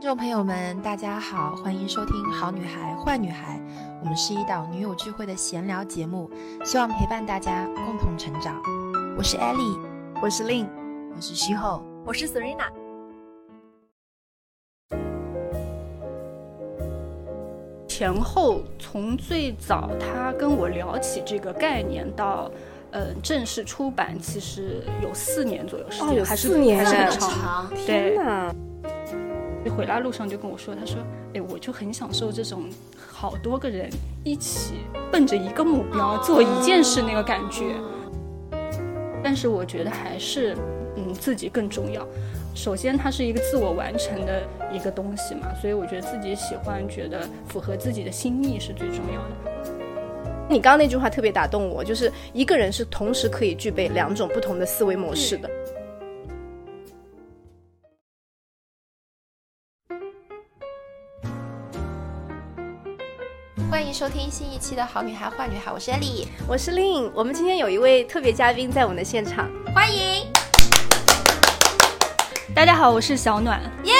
听众朋友们，大家好，欢迎收听《好女孩坏女孩》，我们是一档女友聚会的闲聊节目，希望陪伴大家共同成长。我是 Ellie，我是 Lin，我是徐后，我是 Serena。前后从最早他跟我聊起这个概念到，呃，正式出版，其实有四年左右时间，还是四年很长。对。天哪！回来路上就跟我说，他说：“哎，我就很享受这种好多个人一起奔着一个目标做一件事那个感觉。”但是我觉得还是，嗯，自己更重要。首先，它是一个自我完成的一个东西嘛，所以我觉得自己喜欢，觉得符合自己的心意是最重要的。你刚刚那句话特别打动我，就是一个人是同时可以具备两种不同的思维模式的。欢迎收听新一期的好女孩坏女孩，我是 Ellie，我是 Lin。我们今天有一位特别嘉宾在我们的现场，欢迎。大家好，我是小暖。耶！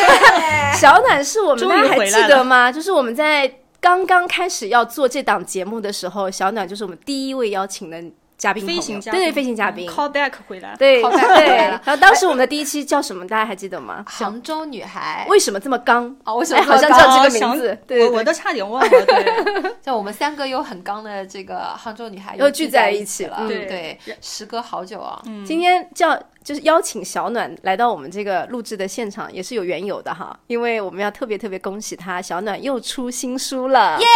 小暖是我们，大家还记得吗？就是我们在刚刚开始要做这档节目的时候，小暖就是我们第一位邀请的。嘉宾，飞行嘉宾，对对，飞行嘉宾，call back 回来，对 对。然后当时我们的第一期叫什么？大家还记得吗？杭州女孩。为什么这么刚？哦，为什么好像叫这个名字？对，我都差点忘了。对，像我们三个有很刚的这个杭州女孩又聚在一起了。对对，时隔好久啊。今天叫就是邀请小暖来到我们这个录制的现场，也是有缘由的哈。因为我们要特别特别恭喜她，小暖又出新书了。耶！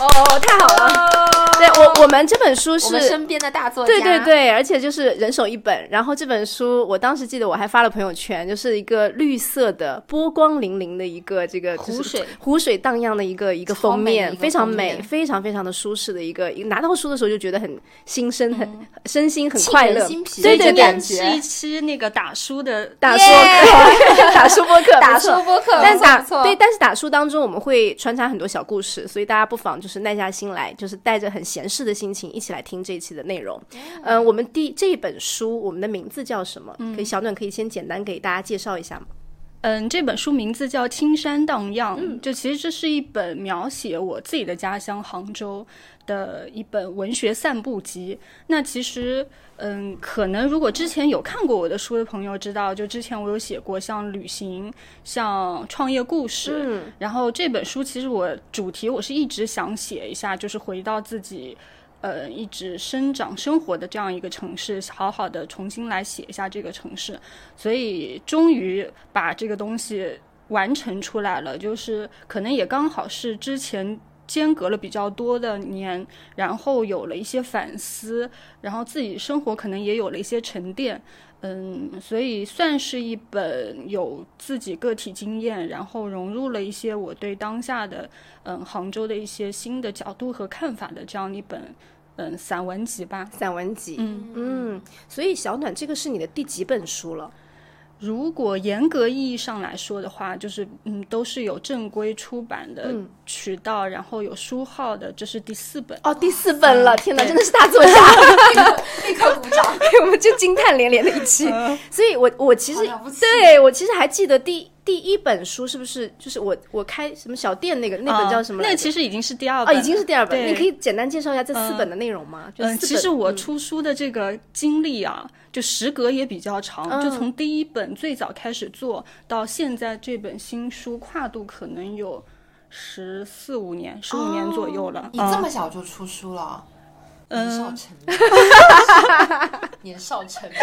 哦，太好了。对我，我们这本书是身边的大作家。对对。对对，而且就是人手一本。然后这本书，我当时记得我还发了朋友圈，就是一个绿色的波光粼粼的一个这个湖水湖水荡漾的一个一个封面，非常美，非常非常的舒适的一个。拿到书的时候就觉得很心生很身心很快乐，对对对，是一期那个打书的打书课，打书播客，打书播客。但打对，但是打书当中我们会穿插很多小故事，所以大家不妨就是耐下心来，就是带着很闲适的心情一起来听这一期的内容。嗯，我们第这一本书，我们的名字叫什么？可以小暖可以先简单给大家介绍一下吗？嗯，这本书名字叫《青山荡漾》，就其实这是一本描写我自己的家乡杭州的一本文学散步集。那其实，嗯，可能如果之前有看过我的书的朋友知道，就之前我有写过像旅行、像创业故事。嗯，然后这本书其实我主题我是一直想写一下，就是回到自己。呃，一直生长生活的这样一个城市，好好的重新来写一下这个城市，所以终于把这个东西完成出来了。就是可能也刚好是之前间隔了比较多的年，然后有了一些反思，然后自己生活可能也有了一些沉淀，嗯，所以算是一本有自己个体经验，然后融入了一些我对当下的嗯杭州的一些新的角度和看法的这样一本。嗯，散文集吧，散文集。嗯嗯，所以小暖，这个是你的第几本书了？如果严格意义上来说的话，就是嗯，都是有正规出版的渠道，然后有书号的，这是第四本。哦，第四本了！天哪，真的是大作家，立刻鼓掌，我们就惊叹连连的一期。所以我我其实对我其实还记得第。第一本书是不是就是我我开什么小店那个那本叫什么？那其实已经是第二本啊，已经是第二本。你可以简单介绍一下这四本的内容吗？嗯，其实我出书的这个经历啊，就时隔也比较长，就从第一本最早开始做到现在这本新书，跨度可能有十四五年，十五年左右了。你这么小就出书了？年少成名，年少成名，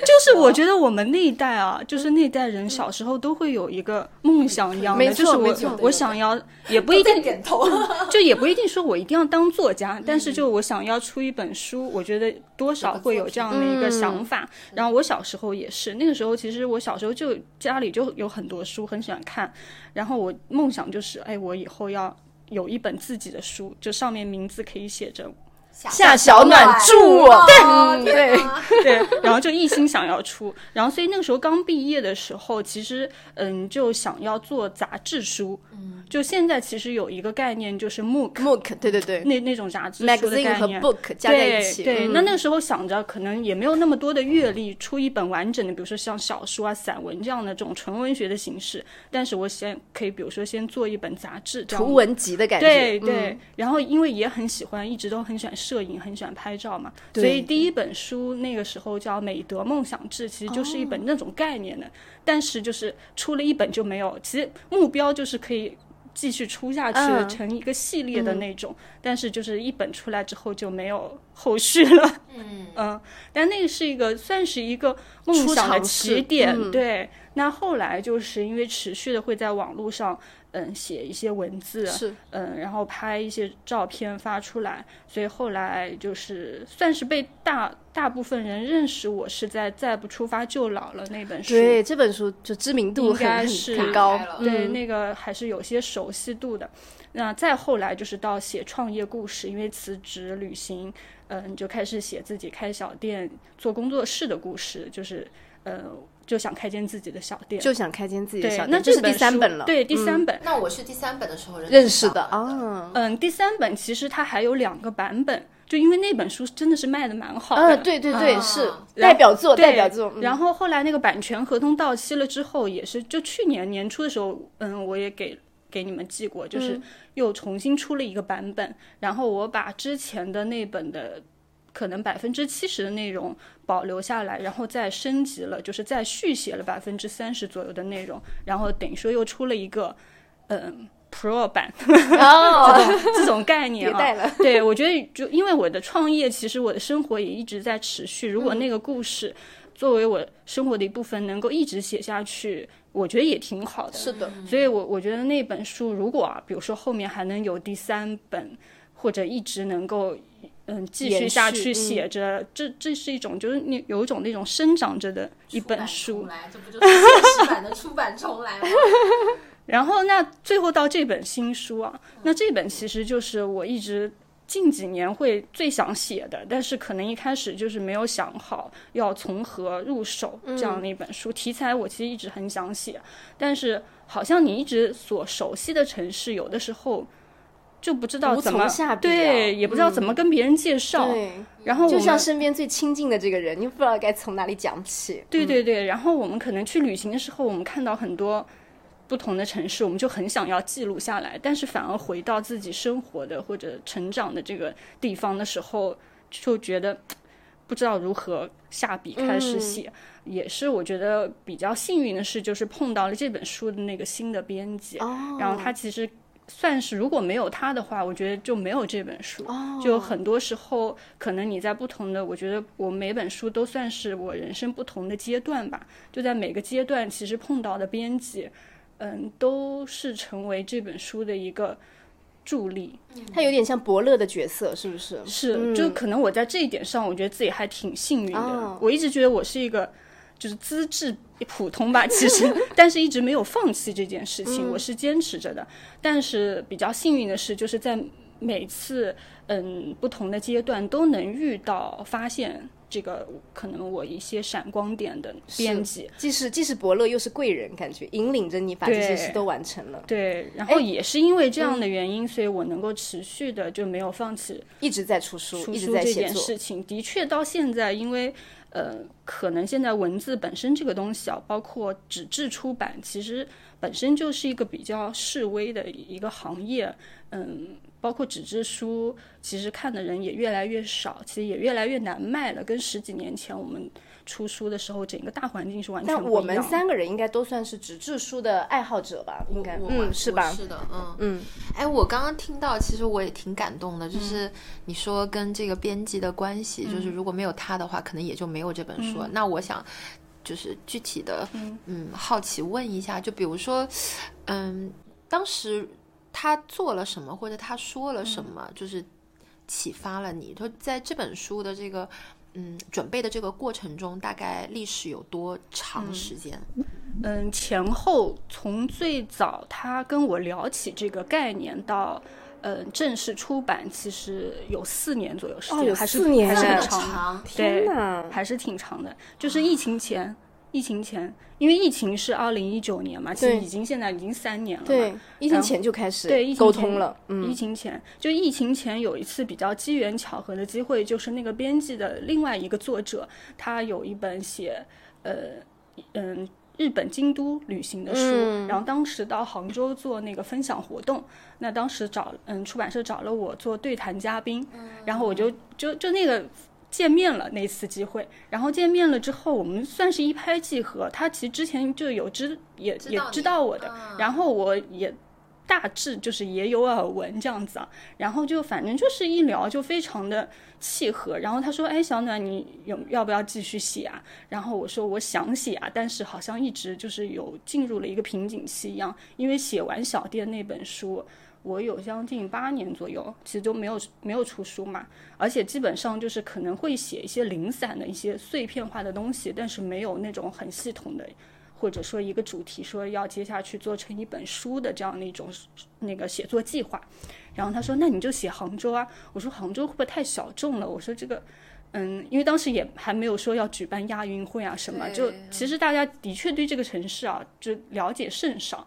就是我觉得我们那一代啊，就是那一代人小时候都会有一个梦想一样的，就是我我想要，也不一定点头，就也不一定说我一定要当作家，但是就我想要出一本书，我觉得多少会有这样的一个想法。然后我小时候也是，那个时候其实我小时候就家里就有很多书，很喜欢看。然后我梦想就是，哎，我以后要有一本自己的书，就上面名字可以写着。夏小暖祝我，哦对对，对，然后就一心想要出，然后所以那个时候刚毕业的时候，其实嗯就想要做杂志书，嗯，就现在其实有一个概念就是 MOOC，MOOC，对对对。那那种杂志书的概念。book 加在一起，对那那个时候想着可能也没有那么多的阅历，出一本完整的，比如说像小说啊、散文这样的这种纯文学的形式。但是我先可以，比如说先做一本杂志，图文集的感觉，对对，嗯。然后因为也很喜欢，一直都很喜欢摄影，很喜欢拍照嘛，所以第一本书那个时候叫《美德梦想志》，其实就是一本那种概念的，但是就是出了一本就没有，其实目标就是可以。继续出下去，嗯。成一个系列的那种，但是就是一本出来之后就没有后续了。嗯。但那个是一个算是一个梦想的起点，嗯。对。那后来就是因为持续的会在网络上，嗯，写一些文字，是。嗯，然后拍一些照片发出来，所以后来就是算是被大大部分人认识我是在《再不出发就老了》那本书，对这本书就知名度应该是很高，对，嗯。那个还是有些熟悉度的。那再后来就是到写创业故事，因为辞职旅行，嗯，就开始写自己开小店、做工作室的故事，就是呃，就想开间自己的小店。就想开间自己的小，店，那这是第三本了，对，第三本。那我是第三本的时候认识的啊，嗯，第三本其实它还有两个版本，就因为那本书真的是卖的蛮好的。呃，对对对，啊是代表作，对代表作，嗯。然后后来那个版权合同到期了之后，也是就去年年初的时候，嗯，我也给给你们寄过，就是嗯。又重新出了一个版本，然后我把之前的那本的可能百分之七十的内容保留下来，然后再升级了，就是再续写了百分之三十左右的内容，然后等于说又出了一个嗯 Pro 版哦，这种概念啊。对，我觉得就因为我的创业，其实我的生活也一直在持续。如果嗯那个故事作为我生活的一部分，能够一直写下去，我觉得也挺好的。是的，所以我我觉得那本书，如果啊，比如说后面还能有第三本，或者一直能够嗯继续下去嗯写着，这这是一种就是你有一种那种生长着的一本书。来，这不就是现实版的出版重来吗？然后那最后到这本新书啊，那这本其实就是我一直近几年会最想写的，但是可能一开始就是没有想好要从何入手这样的一本书。题材我其实一直很想写，但是好像你一直所熟悉的城市，有的时候就不知道怎么下笔啊对，也不知道怎么跟别人介绍。对，然后就像身边最亲近的这个人，你不知道该从哪里讲起，对对对，然后我们可能去旅行的时候，我们看到很多不同的城市，我们就很想要记录下来，但是反而回到自己生活的或者成长的这个地方的时候，就觉得不知道如何下笔开始写。也是我觉得比较幸运的是，就是碰到了这本书的那个新的编辑，哦然后他其实。算是如果没有他的话，我觉得就没有这本书。哦就很多时候，可能你在不同的，我觉得我每本书都算是我人生不同的阶段吧。就在每个阶段，其实碰到的编辑，嗯，都是成为这本书的一个助力。他有点像伯乐的角色，是不是？是，嗯就可能我在这一点上，我觉得自己还挺幸运的。哦我一直觉得我是一个就是资质普通吧，其实，但是一直没有放弃这件事情，嗯我是坚持着的。但是比较幸运的是，就是在每次嗯不同的阶段都能遇到发现。这个可能我一些闪光点的编辑，既是既是伯乐又是贵人，感觉引领着你把这些事都完成了，对，然后也是因为这嗯样的原因，所以我能够持续的就没有放弃一直在出书，出一直书这件在写作。事情，的确到现在，因为呃，可能现在文字本身这个东西啊，包括纸质出版，其实本身就是一个比较示威的一个行业，嗯。包括纸质书，其实看的人也越来越少，其实也越来越难卖了。跟十几年前我们出书的时候，整个大环境是完全不一样的。但我们三个人应该都算是纸质书的爱好者吧？应该，嗯，是吧？是的，嗯嗯，哎，我刚刚听到，其实我也挺感动的，就是你说跟这个编辑的关系，就是如果没有他的话，可能也就没有这本书。那我想。就是具体的，嗯好奇问一下，就比如说，嗯，当时他做了什么，或者他说了什么，就是启发了你？就在这本书的这个，嗯，准备的这个过程中，大概历史有多长时间？嗯，前后从最早他跟我聊起这个概念到呃，正式出版其实有四年左右时哦，间，还是四年，还是很长长，天对，哪！还是挺长的。就是疫情前，疫情前，因为疫情是二零一九年嘛，其实已经现在已经三年了嘛。对，疫情前就开始对沟通了，嗯疫嗯，情前，就疫情前有一次比较机缘巧合的机会，就是那个编辑的另外一个作者，他有一本写，呃，嗯。日本京都旅行的书，嗯然后当时到杭州做那个分享活动，那当时找嗯出版社找了我做对谈嘉宾，然后我就就就那个见面了那次机会，然后见面了之后，我们算是一拍即合。他其实之前就有知也也知知道我的，啊然后我也大致就是也有耳闻这样子啊，然后就反正就是一聊就非常的契合。然后他说：“哎，小暖，你有要不要继续写啊？”然后我说：“我想写啊，但是好像一直就是有进入了一个瓶颈期一样，因为写完小店那本书。”我有将近八年左右，其实都没有没有出书嘛，而且基本上就是可能会写一些零散的一些碎片化的东西，但是没有那种很系统的，或者说一个主题说要接下去做成一本书的这样的一种那个写作计划。然后他说：“那你就写杭州啊。”我说：“杭州会不会太小众了？”我说：“这个，嗯，因为当时也还没有说要举办亚运会啊什么，就其实大家的确对这个城市啊就了解甚少。”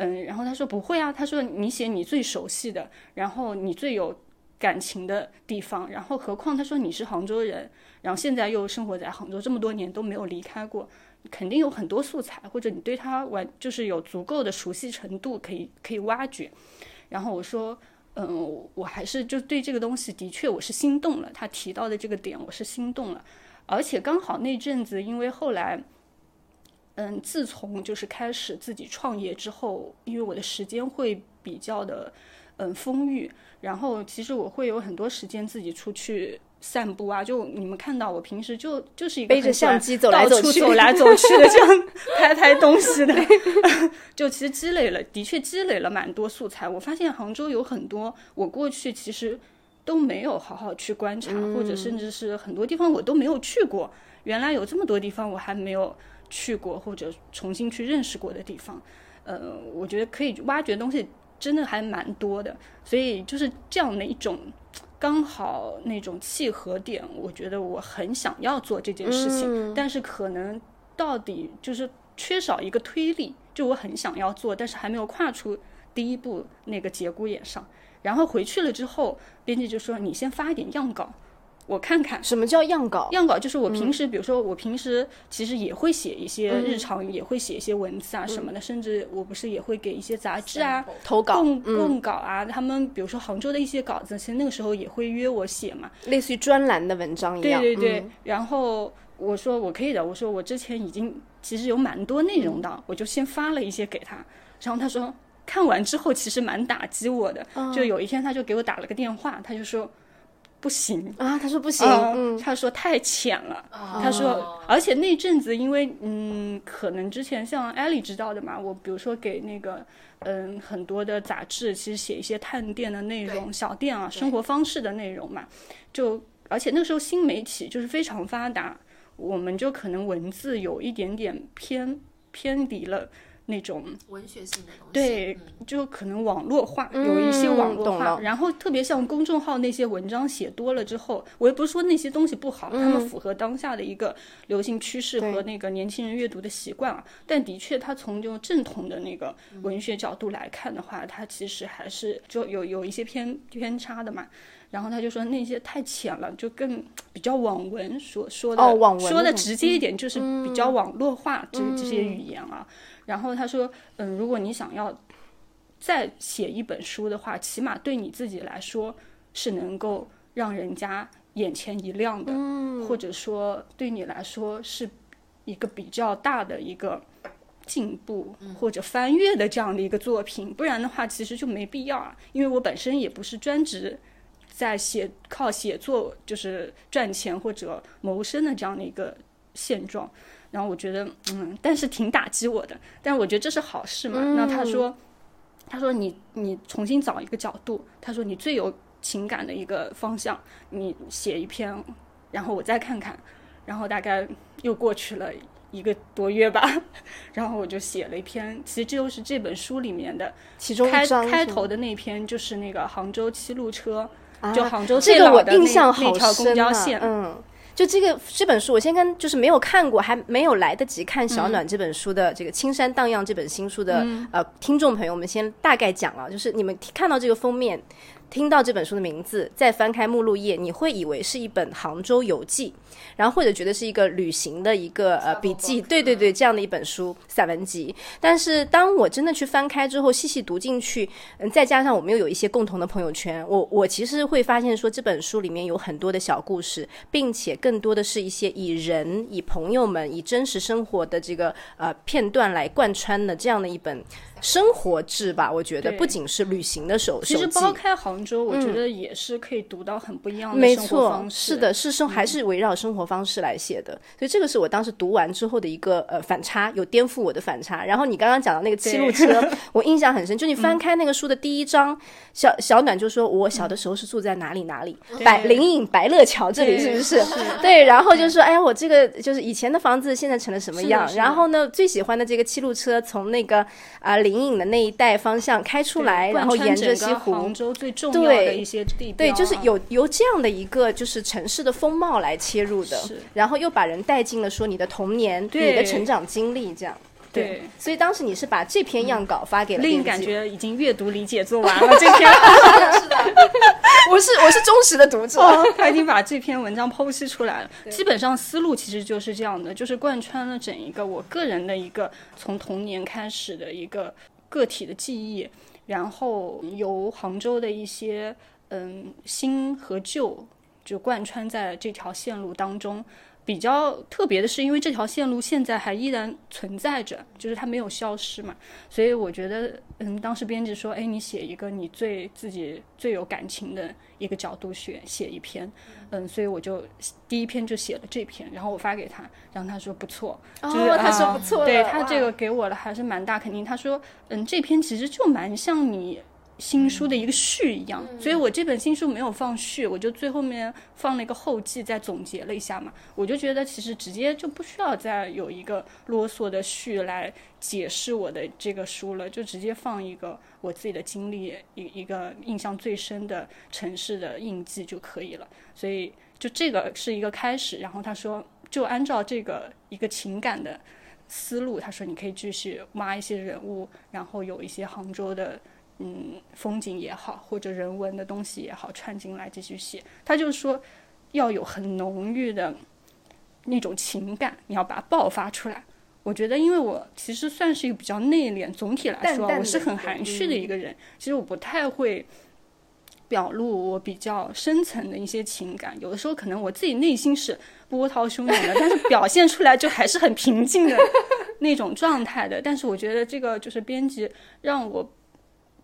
嗯，然后他说不会啊，他说你写你最熟悉的，然后你最有感情的地方，然后何况他说你是杭州人，然后现在又生活在杭州这么多年都没有离开过，肯定有很多素材，或者你对他完就是有足够的熟悉程度可以可以挖掘。然后我说，嗯，我还是就对这个东西的确我是心动了，他提到的这个点我是心动了，而且刚好那阵子因为后来。嗯，自从就是开始自己创业之后，因为我的时间会比较的嗯丰裕，然后其实我会有很多时间自己出去散步啊。就你们看到我平时就就是一个背着相机走来走去走来走去的这样 拍拍东西的，就其实积累了，的确积累了蛮多素材。我发现杭州有很多我过去其实都没有好好去观察，或者甚至是很多地方我都没有去过。原来有这么多地方我还没有去过或者重新去认识过的地方，呃，我觉得可以挖掘的东西真的还蛮多的。所以就是这样的一种刚好那种契合点，我觉得我很想要做这件事情，但是可能到底就是缺少一个推力，就我很想要做，但是还没有跨出第一步那个节骨眼上。然后回去了之后，编辑就说：“你先发一点样稿，我看看。”什么叫样稿？样稿就是我平时，比如说我平时其实也会写一些日常，也会写一些文字啊什么的，甚至我不是也会给一些杂志啊投稿，供供稿啊。他们比如说杭州的一些稿子，其实那个时候也会约我写嘛。类似于专栏的文章一样。对对，嗯然后我说我可以的，我说我之前已经其实有蛮多内容的，我就先发了一些给他，然后他说看完之后其实蛮打击我的，就有一天他就给我打了个电话，他就说不行。啊，他说不行，他说太浅了。哦他说，而且那阵子，因为嗯，可能之前像艾丽知道的嘛，我比如说给那个嗯很多的杂志，其实写一些探店的内容、小店啊、生活方式的内容嘛，就而且那时候新媒体就是非常发达，我们就可能文字有一点点偏偏离了那种文学性的东西，对嗯。就可能网络化，有一些网络化，然后特别像公众号那些文章写多了之后，我也不是说那些东西不好，他们符合当下的一个流行趋势和那个年轻人阅读的习惯啊，但的确，它从就正统的那个文学角度来看的话，它其实还是就有有一些偏偏差的嘛。然后他就说那些太浅了，就更比较网文说说的、哦网文说的直接一点，就是比较网络化这、这些语言啊。然后他说，嗯，如果你想要再写一本书的话，起码对你自己来说是能够让人家眼前一亮的，或者说对你来说是一个比较大的一个进步或者翻阅的这样的一个作品。不然的话，其实就没必要啊，因为我本身也不是专职。在写靠写作就是赚钱或者谋生的这样的一个现状，然后我觉得，嗯，但是挺打击我的。但是我觉得这是好事嘛。那他说，他说你你重新找一个角度，他说你最有情感的一个方向，你写一篇，然后我再看看。然后大概又过去了一个多月吧，然后我就写了一篇，其实这就是这本书里面的其中开开头的那篇，就是那个杭州七路车，啊就杭州这个我印象好那条公深啊交线，嗯。就这个这本书，我先跟就是没有看过，还没有来得及看小暖这本书的、这个《青山荡漾》这本新书的、呃听众朋友们，先大概讲啊，就是你们看到这个封面，听到这本书的名字，再翻开目录页，你会以为是一本杭州游记，然后或者觉得是一个旅行的一个呃笔记，对对对，这样的一本书散文集。但是当我真的去翻开之后，细细读进去，嗯，再加上我们又有一些共同的朋友圈，我我其实会发现说这本书里面有很多的小故事，并且更多的是一些以人、以朋友们、以真实生活的这个呃片段来贯穿的这样的一本生活志吧。我觉得不仅是旅行的时候其实手记。剥开杭州，我觉得也是可以读到很不一样的生活没错，方式。是的，是生还是围绕生活方式来写的，所以这个是我当时读完之后的一个呃反差，有颠覆我的反差。然后你刚刚讲到那个七路车，我印象很深，就你翻开那个书的第一章，小小暖就说我小的时候是住在哪里哪里，白灵隐白乐桥这里是不 是？对，然后就说哎呀，我这个就是以前的房子现在成了什么样？然后呢，最喜欢的这个七路车从那个啊灵隐的那一带方向开出来，然后沿着西湖，杭州最重要的对一些地对，就是有由这样的一个就是城市的风貌来切入的是，然后又把人带进了说你的童年、你的成长经历这样。对。所以当时你是把这篇样稿发给了令编辑感觉已经阅读理解做完了，这篇是的 我是我是忠实的读者，他已经把这篇文章剖析出来了。基本上思路其实就是这样的，就是贯穿了整一个我个人的一个从童年开始的一个个体的记忆，然后由杭州的一些嗯新和旧就贯穿在这条线路当中。比较特别的是，因为这条线路现在还依然存在着，就是它没有消失嘛，所以我觉得，嗯，当时编辑说，哎，你写一个你最自己最有感情的一个角度写写一篇，嗯，所以我就第一篇就写了这篇，然后我发给他，然后他说不错，就是、哦，他说啊不错了，对他这个给我的还是蛮大肯定。他说，嗯，这篇其实就蛮像你新书的一个序一样，所以我这本新书没有放序，我就最后面放了一个后记，再总结了一下嘛。我就觉得其实直接就不需要再有一个啰嗦的序来解释我的这个书了，就直接放一个我自己的经历，一一个印象最深的城市的印记就可以了。所以就这个是一个开始，然后他说就按照这个一个情感的。思路，他说你可以继续挖一些人物，然后有一些杭州的嗯风景也好，或者人文的东西也好串进来继续写。他就说要有很浓郁的那种情感，你要把它爆发出来。我觉得，因为我其实算是一个比较内敛，总体来说，我是很含蓄的一个人。其实我不太会表露我比较深层的一些情感，有的时候可能我自己内心是波涛汹涌的，但是表现出来就还是很平静的那种状态的。但是我觉得这个就是编辑让我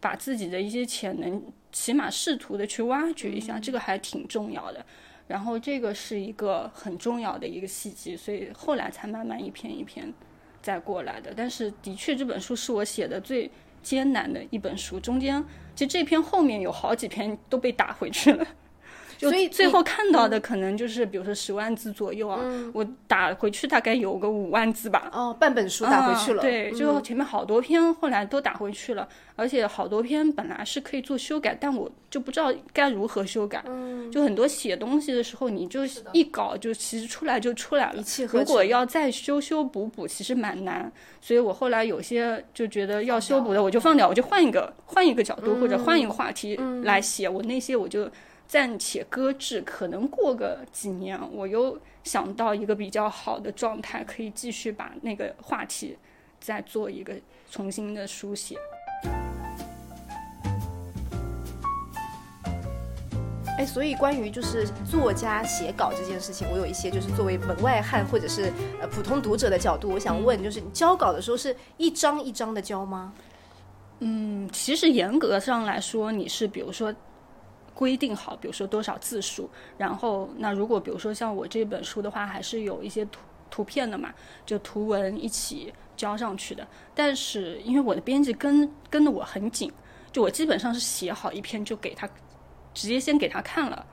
把自己的一些潜能，起码试图的去挖掘一下，这个还挺重要的。然后这个是一个很重要的一个细节，所以后来才慢慢一篇一篇再过来的。但是的确，这本书是我写的最艰难的一本书，中间其实这篇后面有好几篇都被打回去了。就所以最后看到的可能就是，比如说十万字左右啊，我打回去大概有个五万字吧，哦，半本书打回去了，啊对，就前面好多篇后来都打回去了，而且好多篇本来是可以做修改，但我就不知道该如何修改。嗯就很多写东西的时候，你就一稿就其实出来就出来了一，气呵如果。要再修修补补，其实蛮难。所以我后来有些就觉得要修补的，我就放掉，我就换一个换一个角度或者换一个话题来写。我那些我就暂且搁置，可能过个几年，我又想到一个比较好的状态，可以继续把那个话题再做一个重新的书写。哎，所以关于就是作家写稿这件事情，我有一些就是作为门外汉或者是呃普通读者的角度，我想问，就是你交稿的时候是一张一张的交吗？嗯，其实严格上来说，你是比如说规定好，比如说多少字数，然后那如果比如说像我这本书的话，还是有一些图图片的嘛，就图文一起交上去的。但是因为我的编辑跟跟的我很紧，就我基本上是写好一篇就给他，直接先给他看了。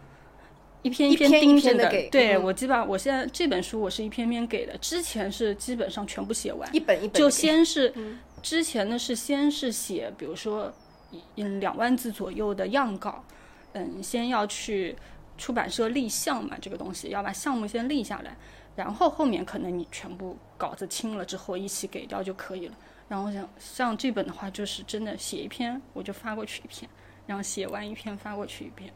一篇一篇一盯着篇地给对、嗯我基本上我现在这本书我是一篇篇给的，之前是基本上全部写完，一本一本就先是、之前呢是先是写，比如说嗯两万字左右的样稿，嗯，先要去出版社立项嘛，这个东西要把项目先立下来，然后后面可能你全部稿子清了之后一起给掉就可以了。然后像像这本的话，就是真的写一篇我就发过去一篇，然后写完一篇发过去一篇，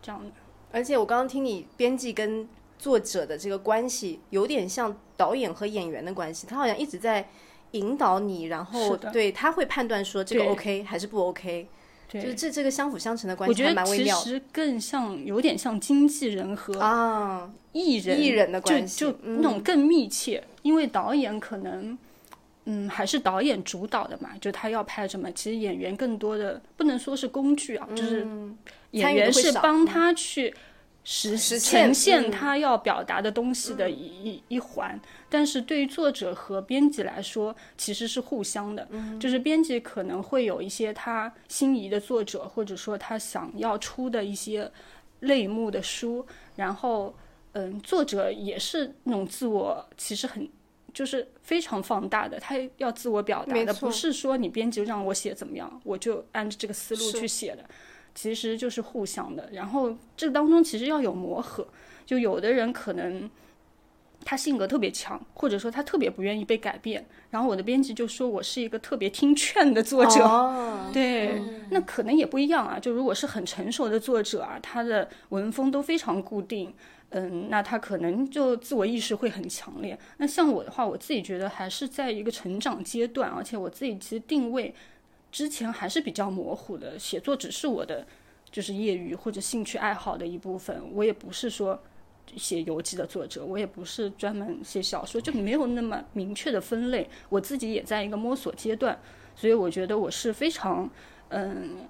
这样的。而且我刚刚听你编辑跟作者的这个关系，有点像导演和演员的关系，他好像一直在引导你，然后对他会判断说这个 OK 还是不 OK，对，就是这这个相辅相成的关系我觉得其实更像有点像经纪人和啊，艺人艺人的关系就那种更密切，因为导演可能。嗯，还是导演主导的嘛，就他要拍什么，其实演员更多的不能说是工具啊，就是嗯演员是帮他去实实现呈现嗯他要表达的东西的一、一一环。但是对于作者和编辑来说，其实是互相的，就是编辑可能会有一些他心仪的作者，或者说他想要出的一些类目的书，然后嗯，作者也是那种自我其实很。就是非常放大的，他要自我表达的，不是说你编辑让我写怎么样，我就按照这个思路去写的，其实就是互相的。然后这当中其实要有磨合，就有的人可能他性格特别强，或者说他特别不愿意被改变。然后我的编辑就说我是一个特别听劝的作者，哦，对，那可能也不一样啊。就如果是很成熟的作者啊，他的文风都非常固定，嗯，那他可能就自我意识会很强烈。那像我的话，我自己觉得还是在一个成长阶段，而且我自己其实定位之前还是比较模糊的，写作只是我的就是业余或者兴趣爱好的一部分，我也不是说。写游记的作者，我也不是专门写小说，就没有那么明确的分类。我自己也在一个摸索阶段，所以我觉得我是非常嗯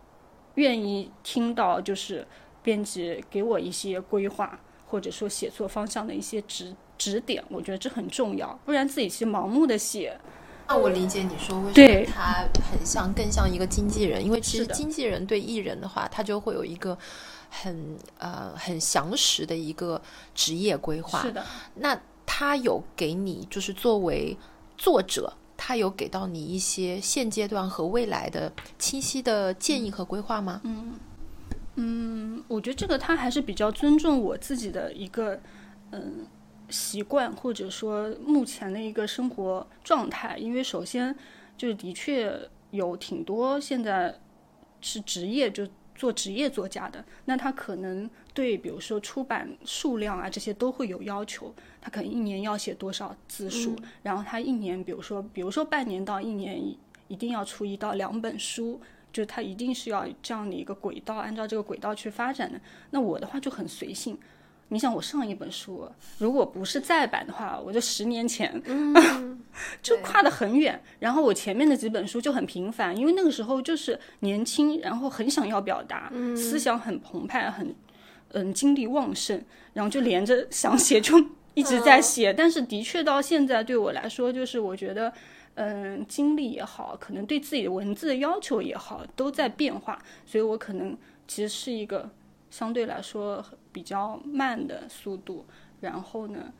愿意听到就是编辑给我一些规划，或者说写作方向的一些指指点，我觉得这很重要，不然自己去盲目的写，那我理解你说为什么对他很像更像一个经纪人，因为其实经纪人对艺人的话，他就会有一个很呃很详实的一个职业规划。是的，那他有给你就是作为作者，他有给到你一些现阶段和未来的清晰的建议和规划吗？嗯嗯，我觉得这个他还是比较尊重我自己的一个嗯习惯，或者说目前的一个生活状态。因为首先就是的确有挺多现在是职业就做职业作家的，那他可能对比如说出版数量啊这些都会有要求，他可能一年要写多少字数，然后他一年比如说比如说半年到一年一一定要出一到两本书。就他一定是要这样的一个轨道，按照这个轨道去发展的。那我的话就很随性。你想，我上一本书如果不是再版的话，我就十年前，就跨得很远。然后我前面的几本书就很平凡，因为那个时候就是年轻，然后很想要表达，思想很澎湃，很嗯精力旺盛，然后就连着想写就一直在写。但是的确到现在对我来说，就是我觉得。嗯，经历也好，可能对自己的文字的要求也好，都在变化，所以我可能其实是一个相对来说比较慢的速度，然后呢，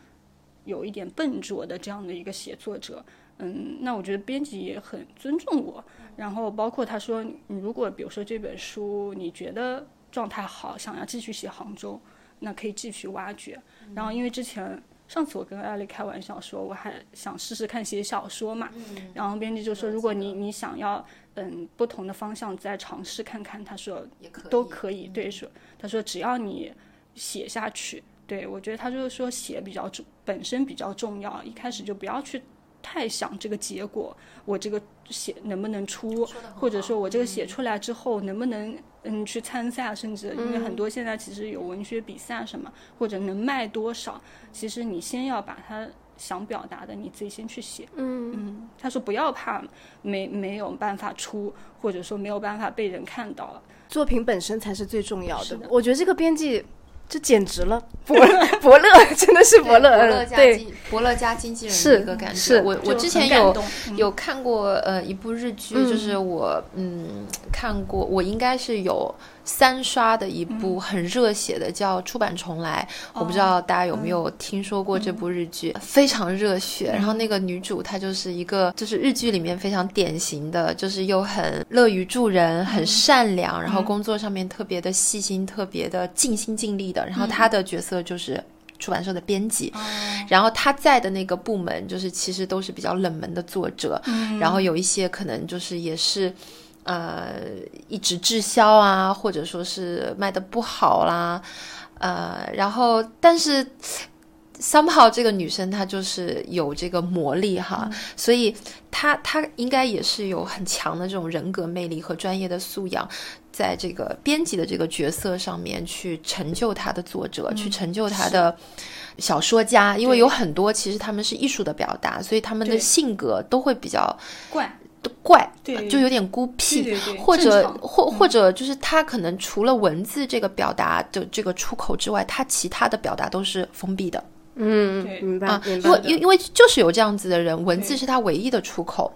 有一点笨拙的这样的一个写作者。嗯，那我觉得编辑也很尊重我，然后包括他说，你如果比如说这本书你觉得状态好，想要继续写杭州，那可以继续挖掘。然后因为之前。上次我跟艾丽开玩笑说，我还想试试看写小说嘛，然后编辑就说，如果你你想要嗯不同的方向再尝试看看，他说都可以，对说，他说只要你写下去，对我觉得他就是说写比较重，本身比较重要，一开始就不要去太想这个结果，我这个写能不能出，或者说我这个写出来之后能不能。嗯，去参赛，甚至因为很多现在其实有文学比赛什么，或者能卖多少，其实你先要把它想表达的你自己先去写。嗯嗯，他说不要怕没没有办法出，或者说没有办法被人看到，作品本身才是最重要的。的我觉得这个编辑这简直了，伯 伯乐 真的是伯乐，伯乐加对。经伯乐加经纪人是的一个感觉。是我我之前有有看过呃一部日剧，嗯就是我嗯看过，我应该是有三刷的一部很热血的，叫《出版重来》。我不知道大家有没有听说过这部日剧，非常热血。然后那个女主她就是一个就是日剧里面非常典型的，就是又很乐于助人、很善良，然后工作上面特别的细心、特别的尽心尽力的。然后她的角色就是。出版社的编辑，然后他在的那个部门就是其实都是比较冷门的作者，然后有一些可能就是也是。呃，一直滞销啊，或者说是卖的不好啦，呃，然后但是 somehow 这个女生她就是有这个魔力哈，所以她她应该也是有很强的这种人格魅力和专业的素养，在这个编辑的这个角色上面去成就她的作者，去成就她的。小说家，因为有很多其实他们是艺术的表达，所以他们的性格都会比较怪，怪，对就有点孤僻，对对对或者或或者就是他可能除了文字这个表达的这个出口之外，他其他的表达都是封闭的。嗯，对。明白啊，明白因为因为因为就是有这样子的人，文字是他唯一的出口，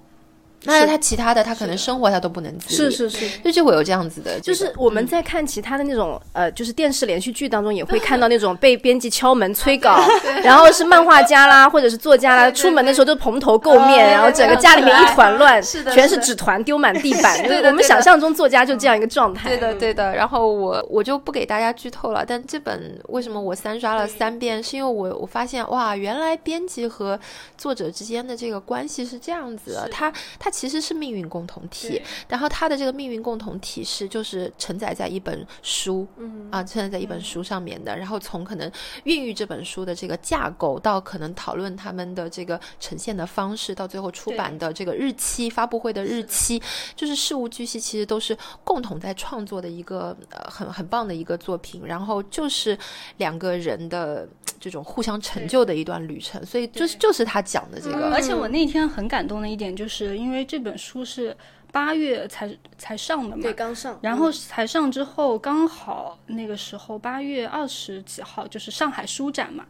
那他其他的他可能生活他都不能自理，是是是。就就会有这样子的，就是我们在看其他的那种呃，就是电视连续剧当中，也会看到那种被 编辑敲门催稿，然后是漫画家啦，或者是作家啦，出门的时候都蓬头垢面，然后整个家里面一团乱，是的全是纸团丢满地板。对的我们想象中作家就这样一个状态。对的，对的。然后我我就不给大家剧透了，但这本为什么我三刷了三遍，是因为我我发现哇，原来编辑和作者之间的这个关系是这样子的，它它其实是命运共同体，然后它的这个命运共同体是就是承载在一本书，嗯。啊，承载在一本书上面的，然后从可能孕育这本书的这个架构，到可能讨论他们的这个呈现的方式，到最后出版的这个日期、发布会的日期，就是事无巨细，其实都是共同在创作的一个呃很很棒的一个作品，然后就是两个人的这种互相成就的一段旅程，所以就是就是他讲的这个，而且我那天很感动的一点，就是因为这本书是八月才才上的嘛，对，刚上，然后才上之后，刚好那个时候八月二十几号就是上海书展嘛，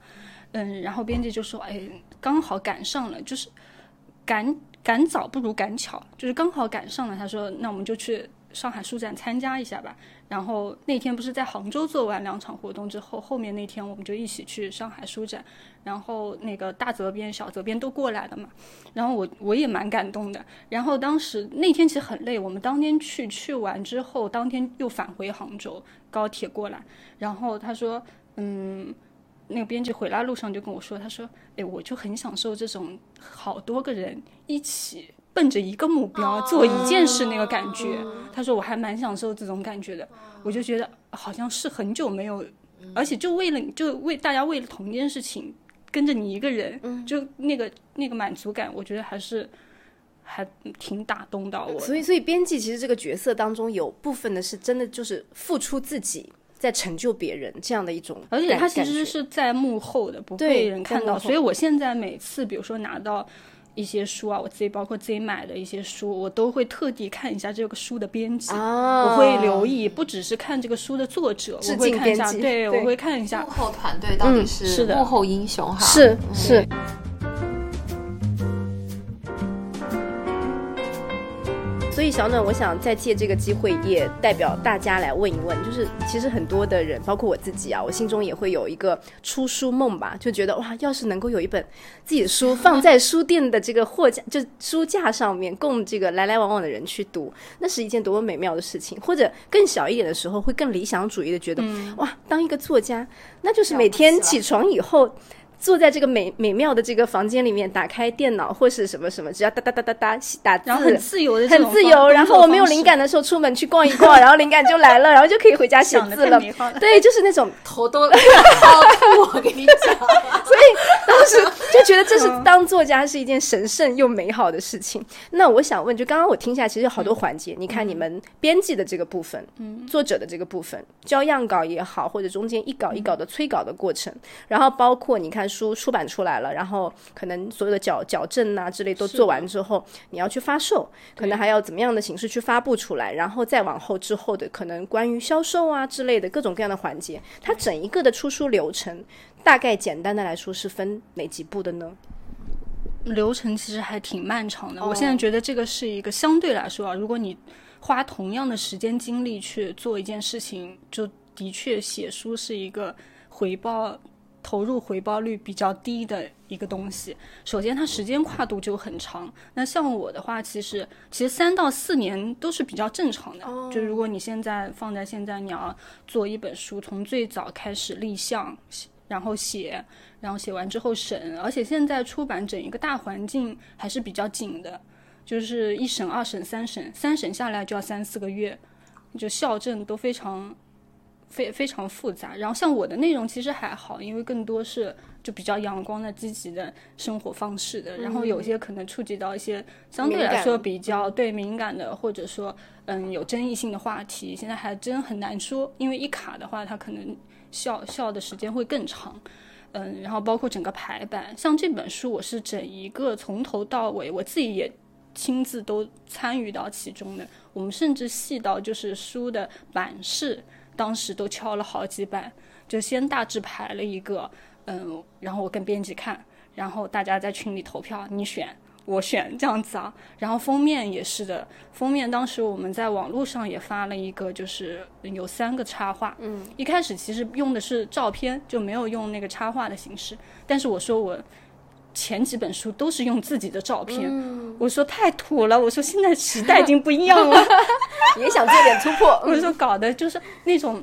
嗯，然后编辑就说，哎，刚好赶上了，就是赶赶早不如赶巧，就是刚好赶上了。他说，那我们就去上海书展参加一下吧。然后那天不是在杭州做完两场活动之后，后面那天我们就一起去上海书展，然后那个大责编、小责编都过来了嘛。然后我我也蛮感动的。然后当时那天其实很累，我们当天去去完之后，当天又返回杭州，高铁过来。然后他说，嗯，那个编辑回来路上就跟我说，他说，哎，我就很享受这种好多个人一起。奔着一个目标做一件事那个感觉，他说我还蛮享受这种感觉的，我就觉得好像是很久没有，而且就为了就为大家为了同一件事情跟着你一个人，就那个那个满足感，我觉得还是还挺打动到我。所以，所以编辑其实这个角色当中有部分的是真的就是付出自己，在成就别人这样的一种，而且他其实是在幕后的，不对被人看到，所以我现在每次比如说拿到。一些书啊，我自己包括自己买的一些书，我都会特地看一下这个书的编辑，啊，我会留意，不只是看这个书的作者，我会看一下，对对。我会看一下。幕后团队到底是是的。幕后英雄哈，是是。所以小暖，我想再借这个机会，也代表大家来问一问，就是其实很多的人，包括我自己啊，我心中也会有一个出书梦吧，就觉得哇，要是能够有一本自己的书放在书店的这个货架，就书架上面，供这个来来往往的人去读，那是一件多么美妙的事情。或者更小一点的时候，会更理想主义的觉得，哇，当一个作家，那就是每天起床以后。坐在这个美美妙的这个房间里面，打开电脑或是什么什么，只要哒哒哒哒哒打字，然后很自由的很自由。然后我没有灵，感的时候，出门去逛一逛，然后灵感就来了，然后就可以回家写字了。对，就是那种头都我跟你讲，所以当时就觉得这是 当作家是一件神圣又美好的事情。那我想问，就刚刚我听下，其实有好多环节，你看你们编辑的这个部分，嗯，作者的这个部分，交样稿也好，或者中间一稿一稿的催稿的过程，然后包括你看书出版出来了，然后可能所有的矫矫正啊之类都做完之后，你要去发售，可能还要怎么样的形式去发布出来，然后再往后之后的可能关于销售啊之类的各种各样的环节，它整一个的出书流程，大概简单的来说是分哪几步的呢？流程其实还挺漫长的。我现在觉得这个是一个相对来说啊，如果你花同样的时间精力去做一件事情，就的确写书是一个回报投入回报率比较低的一个东西。首先，它时间跨度就很长。那像我的话，其实其实三到四年都是比较正常的。就如果你现在放在现在，你要做一本书，从最早开始立项，然后写。然后写完之后审，而且现在出版整一个大环境还是比较紧的，就是一审、二审、三审，三审下来就要三四个月，就校正都非常非非常复杂。然后像我的内容其实还好，因为更多是就比较阳光的、积极的生活方式的。然后有些可能触及到一些相对来说比较对敏感的，或者说嗯有争议性的话题，现在还真很难说，因为一卡的话，它可能笑笑的时间会更长。嗯，然后包括整个排版，像这本书，我是整一个从头到尾，我自己也亲自都参与到其中的。我们甚至细到就是书的版式，当时都敲了好几版，就先大致排了一个，嗯，然后我跟编辑看，然后大家在群里投票，你选。我选这样子啊，然后封面也是的，封面当时我们在网络上也发了一个，就是有三个插画。嗯，一开始其实用的是照片，就没有用那个插画的形式。但是我说我前几本书都是用自己的照片，我说太土了，我说现在时代已经不一样了，也想做点突破。我说搞的就是那种，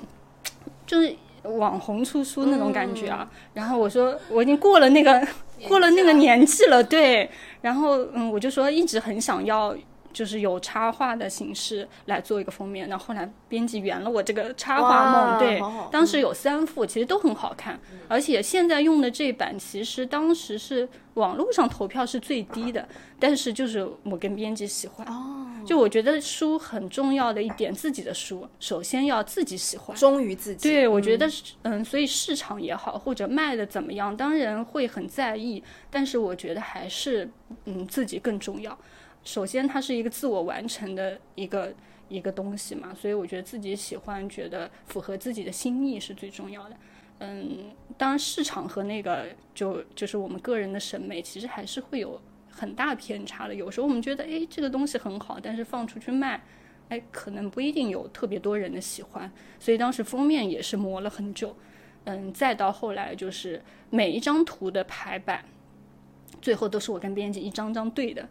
就是网红出书那种感觉啊。然后我说我已经过了那个过了那个年纪了，对。然后，嗯，我就说一直很想要，就是有插画的形式来做一个封面。那后来编辑圆了我这个插画梦，对，当时有三幅，其实都很好看。而且现在用的这版，其实当时是网络上投票是最低的，但是就是我跟编辑喜欢。哦，就我觉得书很重要的一点，自己的书首先要自己喜欢，忠于自己。对，我觉得，嗯，所以市场也好，或者卖的怎么样，当然会很在意，但是我觉得还是。嗯，自己更重要。首先，它是一个自我完成的一个一个东西嘛，所以我觉得自己喜欢，觉得符合自己的心意是最重要的。嗯，当然市场和那个就就是我们个人的审美，其实还是会有很大偏差的。有时候我们觉得，哎，这个东西很好，但是放出去卖，哎，可能不一定有特别多人的喜欢。所以当时封面也是磨了很久。嗯，再到后来就是每一张图的排版。最后都是我跟编辑一张张对的，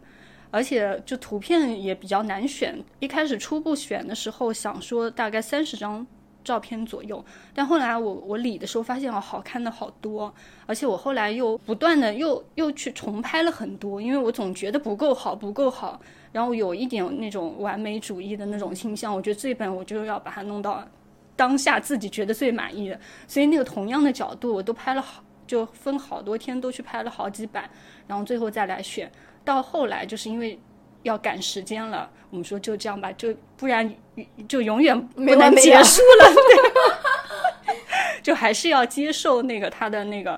而且就图片也比较难选。一开始初步选的时候想说大概三十张照片左右，但后来我我理的时候发现哦好看的好多，而且我后来又不断的又又去重拍了很多，因为我总觉得不够好不够好，然后有一点那种完美主义的那种倾向，我觉得这本我就要把它弄到当下自己觉得最满意的，所以那个同样的角度我都拍了好。就分好多天都去拍了好几版，然后最后再来选。到后来就是因为要赶时间了，我们说就这样吧，就不然就永远不能结束了。就还是要接受那个他的那个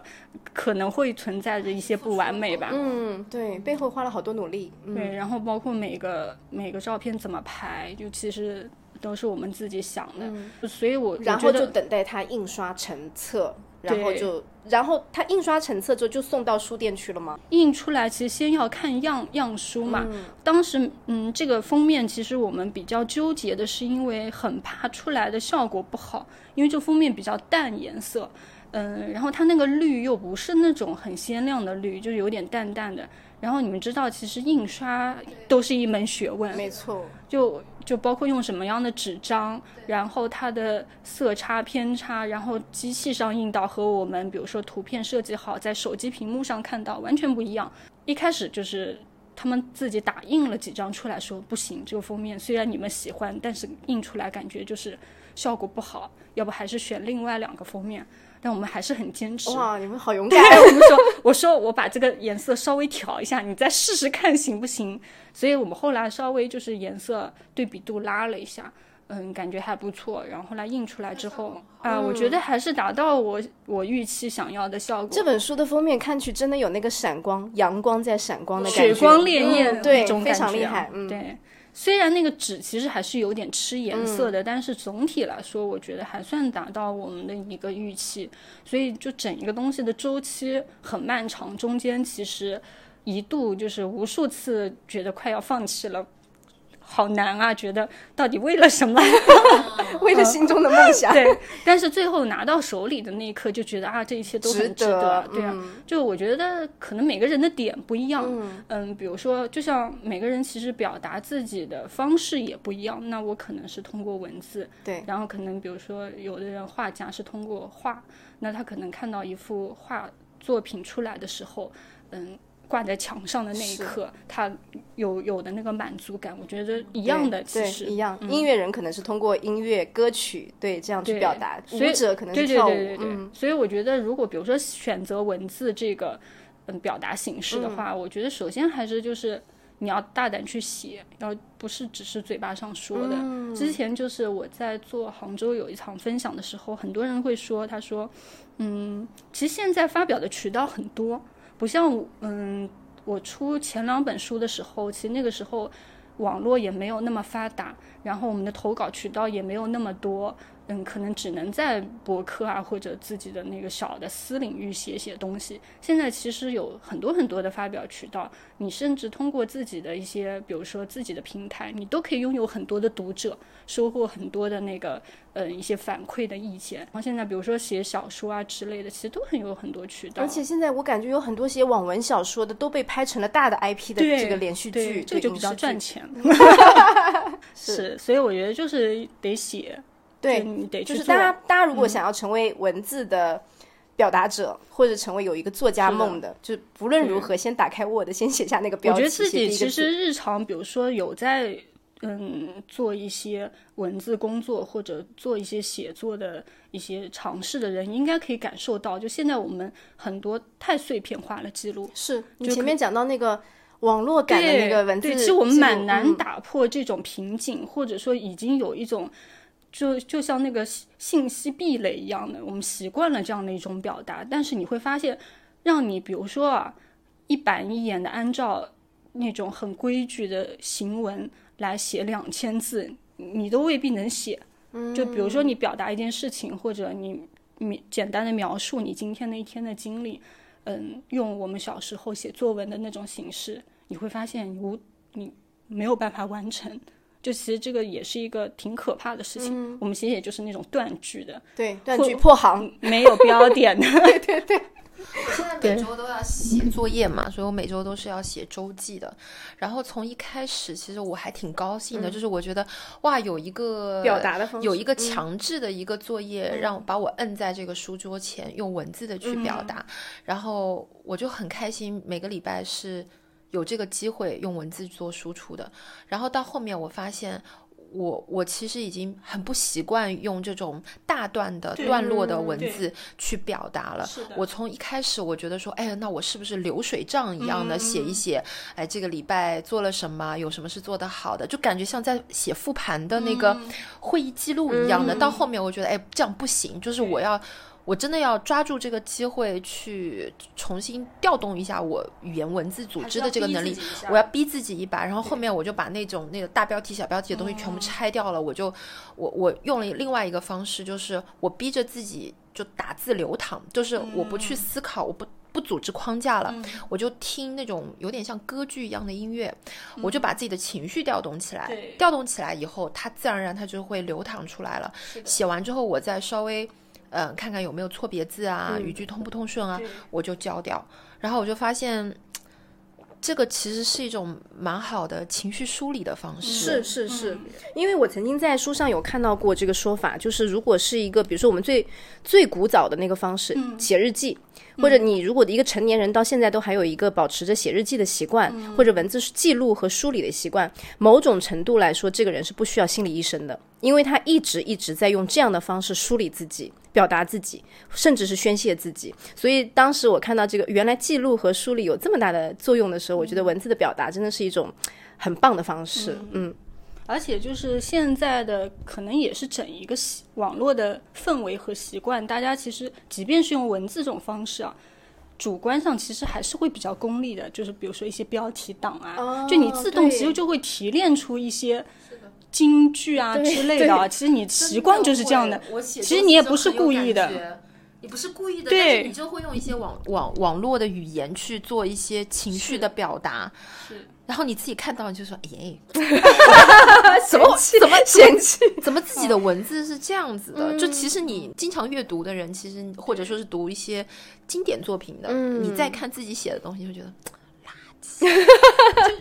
可能会存在着一些不完美吧。嗯，对，背后花了好多努力。对，然后包括每个每个照片怎么拍，就其实都是我们自己想的。所以我然后就等待它印刷成册。然后就，然后它印刷成册之后就送到书店去了吗？印出来其实先要看样样书嘛。当时，嗯，这个封面其实我们比较纠结的是，因为很怕出来的效果不好，因为这封面比较淡颜色，嗯，然后它那个绿又不是那种很鲜亮的绿，就有点淡淡的。然后你们知道，其实印刷都是一门学问，没错，就就包括用什么样的纸张，然后它的色差偏差，然后机器上印到和我们比如说图片设计好在手机屏幕上看到完全不一样。一开始就是他们自己打印了几张出来说不行，这个封面虽然你们喜欢，但是印出来感觉就是效果不好，要不还是选另外两个封面。但我们还是很坚持。哇，你们好勇敢！我们说，我说我把这个颜色稍微调一下，你再试试看行不行？所以我们后来稍微就是颜色对比度拉了一下，嗯，感觉还不错。然后后来印出来之后，啊，我觉得还是达到我我预期想要的效果。这本书的封面看去真的有那个闪光，阳光在闪光的感觉，血光潋滟，对，非常厉害。嗯，对。虽然那个纸其实还是有点吃颜色的，但是总体来说，我觉得还算达到我们的一个预期。所以就整一个东西的周期很漫长，中间其实一度就是无数次觉得快要放弃了。好难啊！觉得到底为了什么？为了心中的梦想。对，但是最后拿到手里的那一刻，就觉得啊，这一切都很值得。对啊，就我觉得可能每个人的点不一样。嗯，比如说，就像每个人其实表达自己的方式也不一样。那我可能是通过文字，对。然后可能比如说，有的人画家是通过画，那他可能看到一幅画作品出来的时候，嗯。挂在墙上的那一刻，他有有的那个满足感，我觉得一样的，其实一样。音乐人可能是通过音乐歌曲对这样去表达，舞者可能是跳舞。嗯，所以我觉得，如果比如说选择文字这个嗯表达形式的话，我觉得首先还是就是你要大胆去写，要不是只是嘴巴上说的。之前就是我在做杭州有一场分享的时候，很多人会说，他说，嗯，其实现在发表的渠道很多。不像嗯，我出前两本书的时候，其实那个时候网络也没有那么发达，然后我们的投稿渠道也没有那么多。嗯，可能只能在博客啊或者自己的那个小的私领域写写东西。现在其实有很多很多的发表渠道，你甚至通过自己的一些，比如说自己的平台，你都可以拥有很多的读者，收获很多的那个嗯一些反馈的意见。然后现在比如说写小说啊之类的，其实都很有很多渠道。而且现在我感觉有很多写网文小说的都被拍成了大的 IP 的这个连续剧，这个就比较赚钱。是，所以我觉得就是得写。对，就是大家，大家如果想要成为文字的表达者，或者成为有一个作家梦的，就不论如何，先打开 Word，先写下那个标题。我觉得自己其实日常，比如说有在嗯做一些文字工作，或者做一些写作的一些尝试的人，应该可以感受到，就现在我们很多太碎片化了记录。是你前面讲到那个网络感的那个文字，其实我们蛮难打破这种瓶颈，或者说已经有一种。就就像那个信息壁垒一样的，我们习惯了这样的一种表达，但是你会发现，让你比如说啊，一板一眼的按照那种很规矩的行文来写两千字，你都未必能写。就比如说你表达一件事情，或者你你简单的描述你今天的一天的经历，嗯，用我们小时候写作文的那种形式，你会发现无你没有办法完成。就其实这个也是一个挺可怕的事情。我们其实也就是那种断句的，对，断句破行，没有标点的。对 对对。现在每周都要写作业嘛，所以我每周都是要写周记的。然后从一开始，其实我还挺高兴的，就是我觉得哇，有一个表达的方式，有一个强制的一个作业，让把我摁在这个书桌前，用文字的去表达。然后我就很开心，每个礼拜是。有这个机会用文字做输出的，然后到后面我发现，我我其实已经很不习惯用这种大段的段落的文字去表达了。我从一开始我觉得说，哎，那我是不是流水账一样的写一写？哎，这个礼拜做了什么？有什么是做得好的？就感觉像在写复盘的那个会议记录一样的。到后面我觉得，哎，这样不行，就是我要。我真的要抓住这个机会去重新调动一下我语言文字组织的这个能力，我要逼自己一把。然后后面我就把那种那个大标题、小标题的东西全部拆掉了。我就我我用了另外一个方式，就是我逼着自己就打字流淌，就是我不去思考，我不不组织框架了，我就听那种有点像歌剧一样的音乐，我就把自己的情绪调动起来，调动起来以后，它自然而然它就会流淌出来了。写完之后，我再稍微。嗯，看看有没有错别字啊，语句通不通顺啊，我就交掉。然后我就发现，这个其实是一种蛮好的情绪梳理的方式。是是是，因为我曾经在书上有看到过这个说法，就是如果是一个，比如说我们最最古早的那个方式，写日记。或者你如果一个成年人到现在都还有一个保持着写日记的习惯，或者文字记录和梳理的习惯，某种程度来说，这个人是不需要心理医生的，因为他一直一直在用这样的方式梳理自己、表达自己，甚至是宣泄自己。所以当时我看到这个原来记录和梳理有这么大的作用的时候，我觉得文字的表达真的是一种很棒的方式。嗯。而且就是现在的可能也是整一个习网络的氛围和习惯，大家其实即便是用文字这种方式啊，主观上其实还是会比较功利的，就是比如说一些标题党啊，就你自动其实就会提炼出一些金句啊之类的，其实你习惯就是这样的，其实你也不是故意的。你不是故意的，但是你就会用一些网网网络的语言去做一些情绪的表达，是。然后你自己看到就说：“哎，怎么怎么嫌弃？怎么自己的文字是这样子的？就其实你经常阅读的人，其实或者说是读一些经典作品的，你再看自己写的东西，会觉得。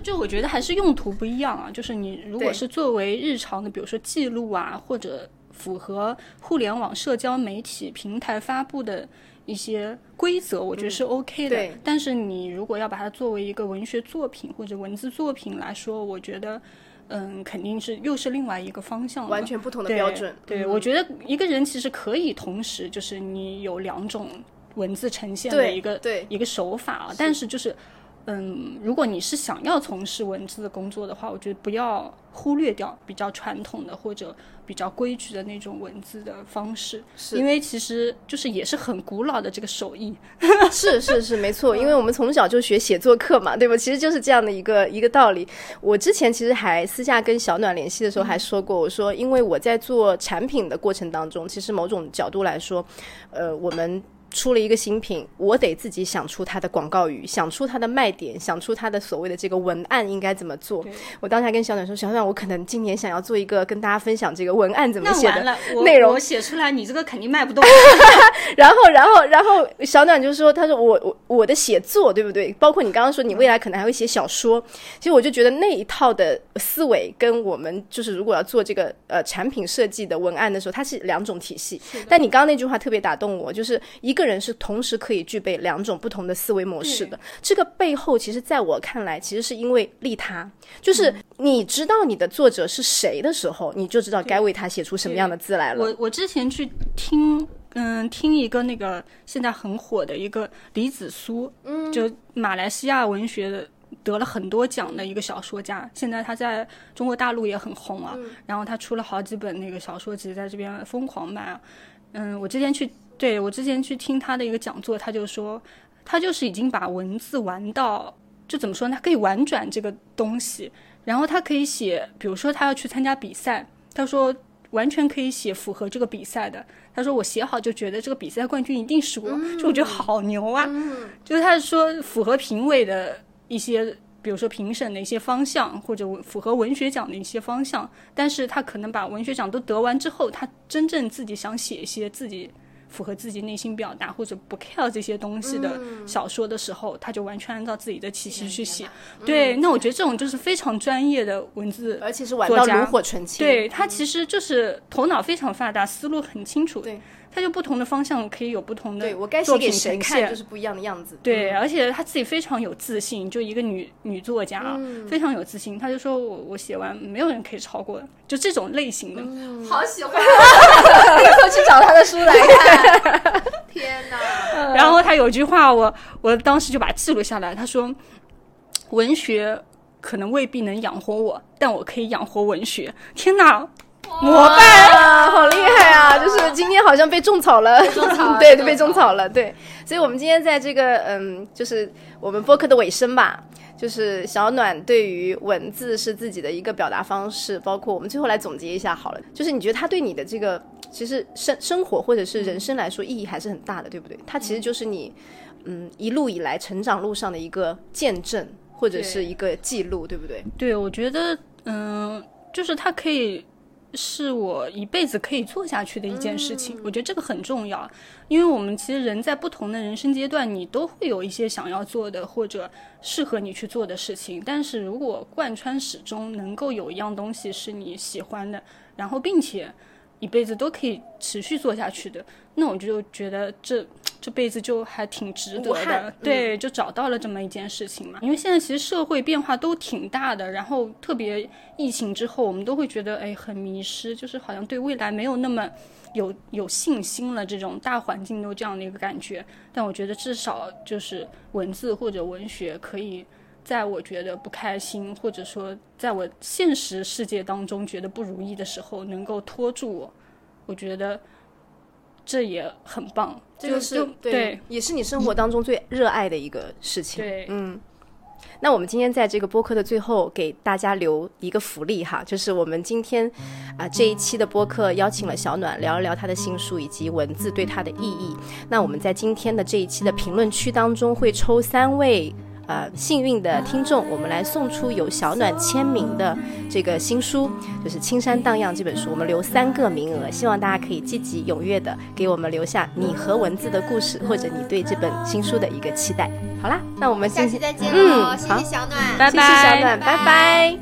就就我觉得还是用途不一样啊。就是你如果是作为日常的，比如说记录啊，或者。符合互联网社交媒体平台发布的一些规则，我觉得是 OK 的。但是你如果要把它作为一个文学作品或者文字作品来说，我觉得，嗯，肯定是又是另外一个方向，完全不同的标准。对，我觉得一个人其实可以同时就是你有两种文字呈现的一个对一个手法啊，但是就是。嗯，如果你是想要从事文字的工作的话，我觉得不要忽略掉比较传统的或者比较规矩的那种文字的方式，因为其实就是也是很古老的这个手艺。是是是，没错，因为我们从小就学写作课嘛，对吧？其实就是这样的一个一个道理。我之前其实还私下跟小暖联系的时候还说过，我说因为我在做产品的过程当中，其实某种角度来说，呃，我们。出了一个新品，我得自己想出它的广告语，想出它的卖点，想出它的所谓的这个文案应该怎么做。我当时还跟小暖说：“小暖，我可能今年想要做一个跟大家分享这个文案怎么写的 内容，我写出来你这个肯定卖不动。”然后，然后，然后小暖就说：“他说我我我的写作对不对？包括你刚刚说你未来可能还会写小说。其实我就觉得那一套的思维跟我们就是如果要做这个呃产品设计的文案的时候，它是两种体系。但你刚刚那句话特别打动我，就是一。”个人是同时可以具备两种不同的思维模式的。这个背后，其实在我看来，其实是因为利他。就是你知道你的作者是谁的时候，你就知道该为他写出什么样的字来了。我我之前去听，嗯，听一个那个现在很火的一个李子苏，嗯，就马来西亚文学的得了很多奖的一个小说家，现在他在中国大陆也很红啊。然后他出了好几本那个小说集，在这边疯狂卖啊。嗯，我之前去。对我之前去听他的一个讲座，他就说，他就是已经把文字玩到，就怎么说呢？他可以玩转这个东西，然后他可以写，比如说他要去参加比赛，他说完全可以写符合这个比赛的。他说我写好就觉得这个比赛冠军一定是我，就我觉得好牛啊！就是他说符合评委的一些，比如说评审的一些方向，或者符合文学奖的一些方向，但是他可能把文学奖都得完之后，他真正自己想写一些自己。符合自己内心表达或者不 care 这些东西的小说的时候，他就完全按照自己的气息去写。对，那我觉得这种就是非常专业的文字，而且是玩到炉火纯青。对他其实就是头脑非常发达，思路很清楚。对。他就不同的方向可以有不同的对我该写给谁看就是不一样的样子。对，而且他自己非常有自信，就一个女女作家，非常有自信。他就说我我写完没有人可以超过，就这种类型的。好喜欢 立刻去找他的书来看。天哪！然后他有句话，我我当时就把它记录下来。他说，文学可能未必能养活我，但我可以养活文学。天哪！膜拜好像被种草了，对，被种草了，对。所以，我们今天在这个嗯，就是我们播客的尾声吧，就是小暖对于文字是自己的一个表达方式，包括我们最后来总结一下好了，就是你觉得他对你的这个其实生生活或者是人生来说意义还是很大的，对不对？它其实就是你嗯一路以来成长路上的一个见证或者是一个记录，对不对？对，我觉得嗯，就是它可以。是我一辈子可以做下去的一件事情，我觉得这个很重要，因为我们其实人在不同的人生阶段，你都会有一些想要做的或者适合你去做的事情。但是如果贯穿始终，能够有一样东西是你喜欢的，然后并且一辈子都可以持续做下去的，那我就觉得这。这辈子就还挺值得的，对，就找到了这么一件事情嘛。因为现在其实社会变化都挺大的，然后特别疫情之后，我们都会觉得哎很迷失，就是好像对未来没有那么有有信心了。这种大环境都这样的一个感觉，但我觉得至少就是文字或者文学可以在我觉得不开心，或者说在我现实世界当中觉得不如意的时候，能够拖住我，我觉得这也很棒。这个就是对，也是你生活当中最热爱的一个事情。对，嗯。那我们今天在这个播客的最后给大家留一个福利哈，就是我们今天啊这一期的播客邀请了小暖聊一聊他的新书以及文字对他的意义。那我们在今天的这一期的评论区当中会抽三位。呃，幸运的听众，我们来送出有小暖签名的这个新书，就是《青山荡漾》这本书，我们留三个名额，希望大家可以积极踊跃的给我们留下你和文字的故事，或者你对这本新书的一个期待。好啦，那我们下期再见喽，谢谢小暖，拜拜，谢谢小暖，拜拜。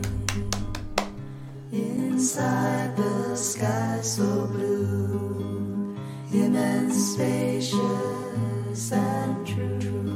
I'll be tall like the sky, wide enough to embrace what's inside,